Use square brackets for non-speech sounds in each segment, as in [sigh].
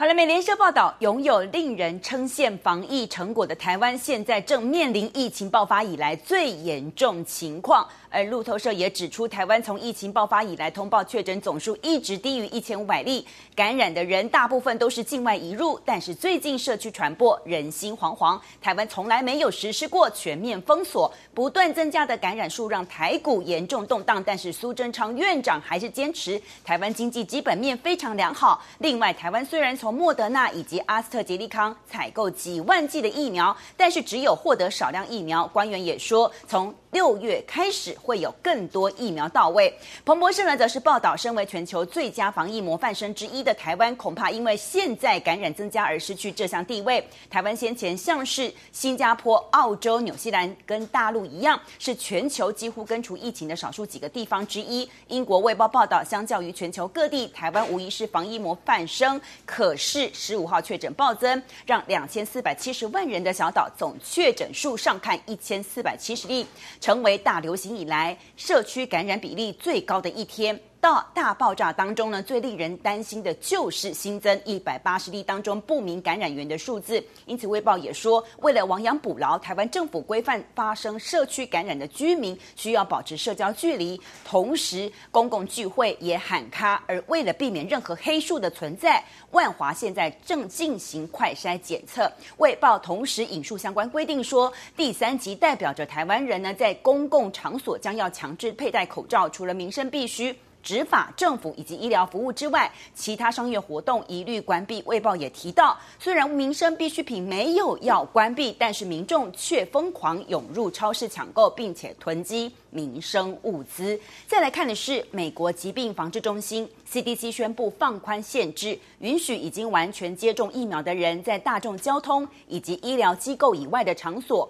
好了，美联社报道，拥有令人称羡防疫成果的台湾，现在正面临疫情爆发以来最严重情况。而路透社也指出，台湾从疫情爆发以来，通报确诊总数一直低于一千五百例，感染的人大部分都是境外移入。但是最近社区传播，人心惶惶。台湾从来没有实施过全面封锁，不断增加的感染数让台股严重动荡。但是苏贞昌院长还是坚持，台湾经济基本面非常良好。另外，台湾虽然从莫德纳以及阿斯特捷利康采购几万剂的疫苗，但是只有获得少量疫苗。官员也说，从六月开始会有更多疫苗到位。彭博社呢则是报道，身为全球最佳防疫模范生之一的台湾，恐怕因为现在感染增加而失去这项地位。台湾先前像是新加坡、澳洲、纽西兰跟大陆一样，是全球几乎根除疫情的少数几个地方之一。英国卫报报道，相较于全球各地，台湾无疑是防疫模范生。可是十五号确诊暴增，让两千四百七十万人的小岛总确诊数上看一千四百七十例。成为大流行以来社区感染比例最高的一天。到大爆炸当中呢，最令人担心的就是新增一百八十例当中不明感染源的数字。因此，卫报也说，为了亡羊补牢，台湾政府规范发生社区感染的居民需要保持社交距离，同时公共聚会也喊卡。而为了避免任何黑数的存在，万华现在正进行快筛检测。卫报同时引述相关规定说，第三级代表着台湾人呢，在公共场所将要强制佩戴口罩，除了民生必须。执法、政府以及医疗服务之外，其他商业活动一律关闭。卫报也提到，虽然民生必需品没有要关闭，但是民众却疯狂涌入超市抢购，并且囤积民生物资。再来看的是，美国疾病防治中心 CDC 宣布放宽限制，允许已经完全接种疫苗的人在大众交通以及医疗机构以外的场所。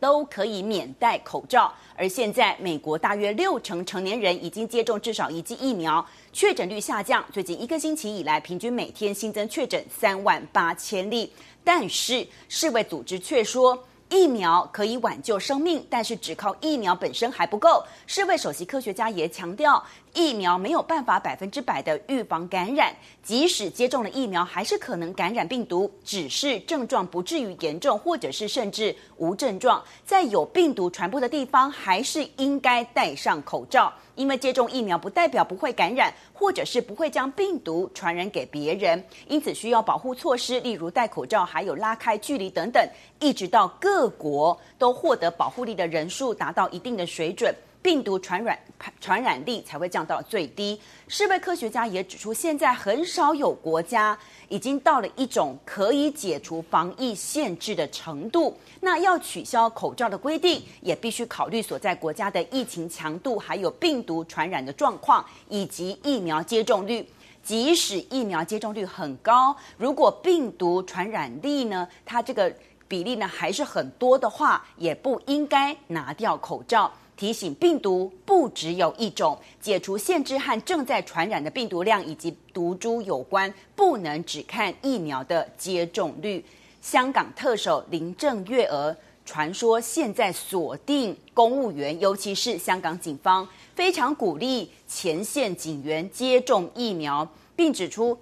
都可以免戴口罩，而现在美国大约六成成年人已经接种至少一剂疫苗，确诊率下降。最近一个星期以来，平均每天新增确诊三万八千例，但是世卫组织却说，疫苗可以挽救生命，但是只靠疫苗本身还不够。世卫首席科学家也强调，疫苗没有办法百分之百的预防感染，即使接种了疫苗，还是可能感染病毒，只是症状不至于严重，或者是甚至无症状。在有病毒传播的地方，还是应该戴上口罩。因为接种疫苗不代表不会感染，或者是不会将病毒传染给别人，因此需要保护措施，例如戴口罩，还有拉开距离等等，一直到各国都获得保护力的人数达到一定的水准。病毒传染传染力才会降到最低。世卫科学家也指出，现在很少有国家已经到了一种可以解除防疫限制的程度。那要取消口罩的规定，也必须考虑所在国家的疫情强度，还有病毒传染的状况，以及疫苗接种率。即使疫苗接种率很高，如果病毒传染力呢，它这个比例呢还是很多的话，也不应该拿掉口罩。提醒病毒不只有一种，解除限制和正在传染的病毒量以及毒株有关，不能只看疫苗的接种率。香港特首林郑月娥传说现在锁定公务员，尤其是香港警方，非常鼓励前线警员接种疫苗，并指出。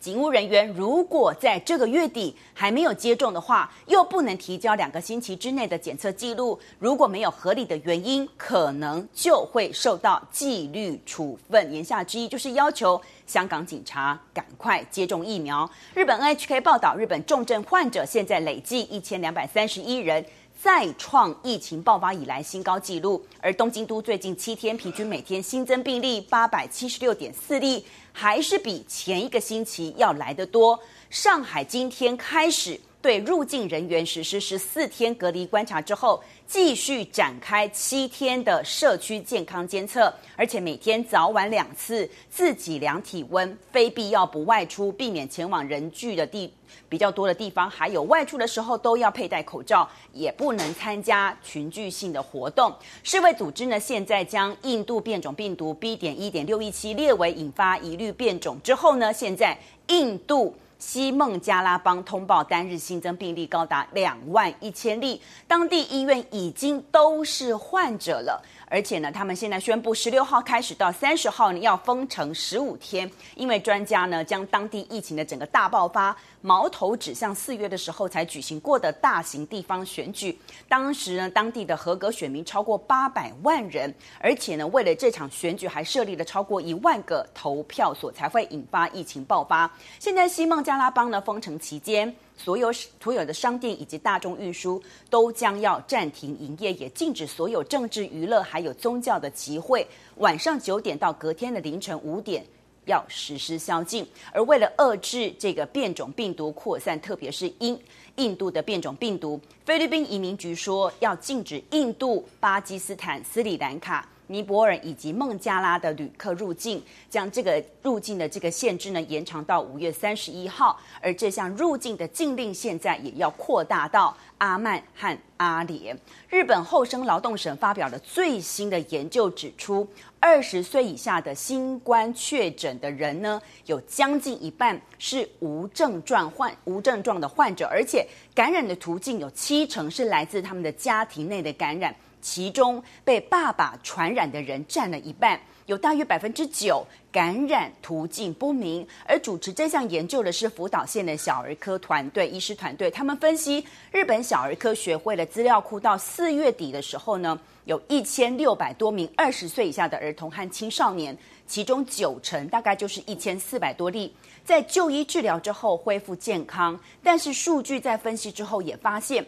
警务人员如果在这个月底还没有接种的话，又不能提交两个星期之内的检测记录。如果没有合理的原因，可能就会受到纪律处分。言下之意就是要求香港警察赶快接种疫苗。日本 NHK 报道，日本重症患者现在累计一千两百三十一人。再创疫情爆发以来新高纪录，而东京都最近七天平均每天新增病例八百七十六点四例，还是比前一个星期要来得多。上海今天开始对入境人员实施十四天隔离观察之后，继续展开七天的社区健康监测，而且每天早晚两次自己量体温，非必要不外出，避免前往人聚的地。比较多的地方，还有外出的时候都要佩戴口罩，也不能参加群聚性的活动。世卫组织呢，现在将印度变种病毒 B. 点一点六一七列为引发疑虑变种之后呢，现在印度西孟加拉邦通报单日新增病例高达两万一千例，当地医院已经都是患者了。而且呢，他们现在宣布，十六号开始到三十号呢要封城十五天，因为专家呢将当地疫情的整个大爆发矛头指向四月的时候才举行过的大型地方选举。当时呢，当地的合格选民超过八百万人，而且呢，为了这场选举还设立了超过一万个投票所，才会引发疫情爆发。现在西孟加拉邦呢封城期间。所有所有的商店以及大众运输都将要暂停营业，也禁止所有政治娱乐还有宗教的集会。晚上九点到隔天的凌晨五点要实施宵禁。而为了遏制这个变种病毒扩散，特别是印印度的变种病毒，菲律宾移民局说要禁止印度、巴基斯坦、斯里兰卡。尼泊尔以及孟加拉的旅客入境，将这个入境的这个限制呢延长到五月三十一号，而这项入境的禁令现在也要扩大到阿曼和阿联。日本厚生劳动省发表了最新的研究指出，二十岁以下的新冠确诊的人呢，有将近一半是无症状患无症状的患者，而且感染的途径有七成是来自他们的家庭内的感染。其中被爸爸传染的人占了一半，有大约百分之九感染途径不明。而主持这项研究的是福岛县的小儿科团队医师团队，他们分析日本小儿科学会的资料库，到四月底的时候呢，有一千六百多名二十岁以下的儿童和青少年，其中九成大概就是一千四百多例，在就医治疗之后恢复健康。但是数据在分析之后也发现。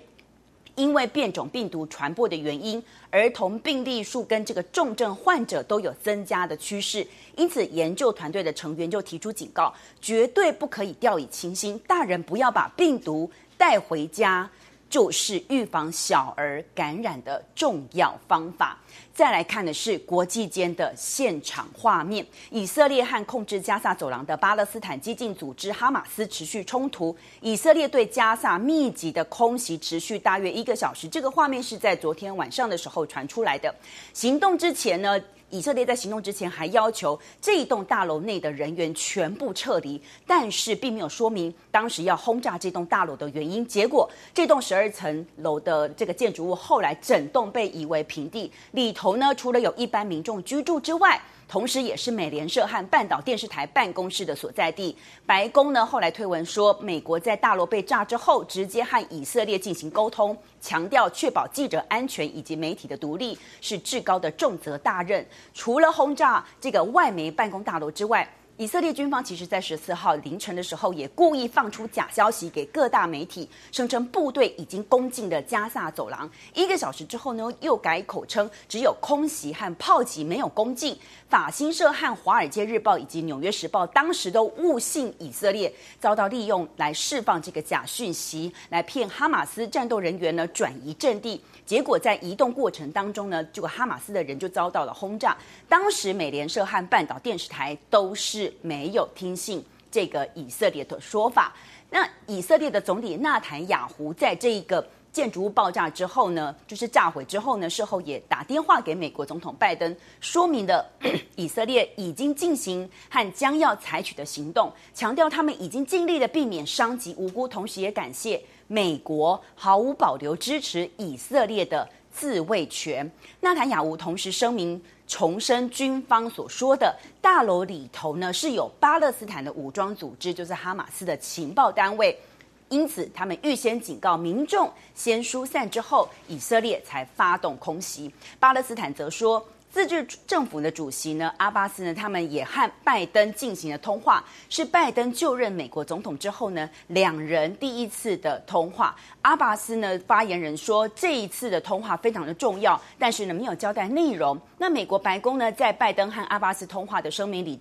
因为变种病毒传播的原因，儿童病例数跟这个重症患者都有增加的趋势，因此研究团队的成员就提出警告，绝对不可以掉以轻心，大人不要把病毒带回家。就是预防小儿感染的重要方法。再来看的是国际间的现场画面，以色列和控制加萨走廊的巴勒斯坦激进组织哈马斯持续冲突。以色列对加萨密集的空袭持续大约一个小时。这个画面是在昨天晚上的时候传出来的。行动之前呢，以色列在行动之前还要求这一栋大楼内的人员全部撤离，但是并没有说明当时要轰炸这栋大楼的原因。结果，这栋十二层楼的这个建筑物后来整栋被夷为平地，里头呢，除了有一般民众居住之外，同时，也是美联社和半岛电视台办公室的所在地。白宫呢，后来推文说，美国在大楼被炸之后，直接和以色列进行沟通，强调确保记者安全以及媒体的独立是至高的重责大任。除了轰炸这个外媒办公大楼之外，以色列军方其实，在十四号凌晨的时候，也故意放出假消息给各大媒体，声称部队已经攻进了加萨走廊。一个小时之后呢，又改口称只有空袭和炮击，没有攻进。法新社和华尔街日报以及纽约时报当时都误信以色列，遭到利用来释放这个假讯息，来骗哈马斯战斗人员呢转移阵地。结果在移动过程当中呢，这个哈马斯的人就遭到了轰炸。当时美联社和半岛电视台都是没有听信这个以色列的说法。那以色列的总理纳坦雅胡在这一个建筑物爆炸之后呢，就是炸毁之后呢，事后也打电话给美国总统拜登，说明了 [clears throat] 以色列已经进行和将要采取的行动，强调他们已经尽力的避免伤及无辜，同时也感谢。美国毫无保留支持以色列的自卫权。纳坦雅胡同时声明，重申军方所说的，大楼里头呢是有巴勒斯坦的武装组织，就是哈马斯的情报单位。因此，他们预先警告民众，先疏散之后，以色列才发动空袭。巴勒斯坦则说。自治政府的主席呢，阿巴斯呢，他们也和拜登进行了通话，是拜登就任美国总统之后呢，两人第一次的通话。阿巴斯呢，发言人说，这一次的通话非常的重要，但是呢，没有交代内容。那美国白宫呢，在拜登和阿巴斯通话的声明里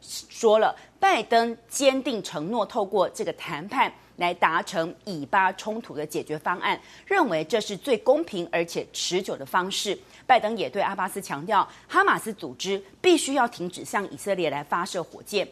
说了，拜登坚定承诺透过这个谈判来达成以巴冲突的解决方案，认为这是最公平而且持久的方式。拜登也对阿巴斯强调，哈马斯组织必须要停止向以色列来发射火箭。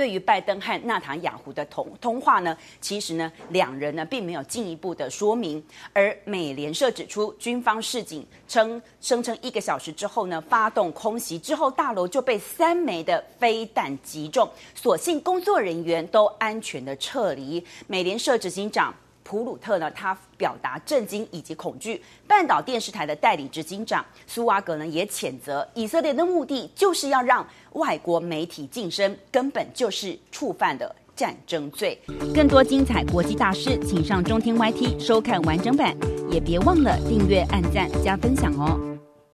对于拜登和纳塔雅胡的通通话呢，其实呢，两人呢并没有进一步的说明。而美联社指出，军方示警称，声称一个小时之后呢，发动空袭之后，大楼就被三枚的飞弹击中，所幸工作人员都安全的撤离。美联社执行长。普鲁特呢，他表达震惊以及恐惧。半岛电视台的代理执行长苏瓦格呢，也谴责以色列的目的就是要让外国媒体噤声，根本就是触犯了战争罪。更多精彩国际大事，请上中天 YT 收看完整版，也别忘了订阅、按赞、加分享哦。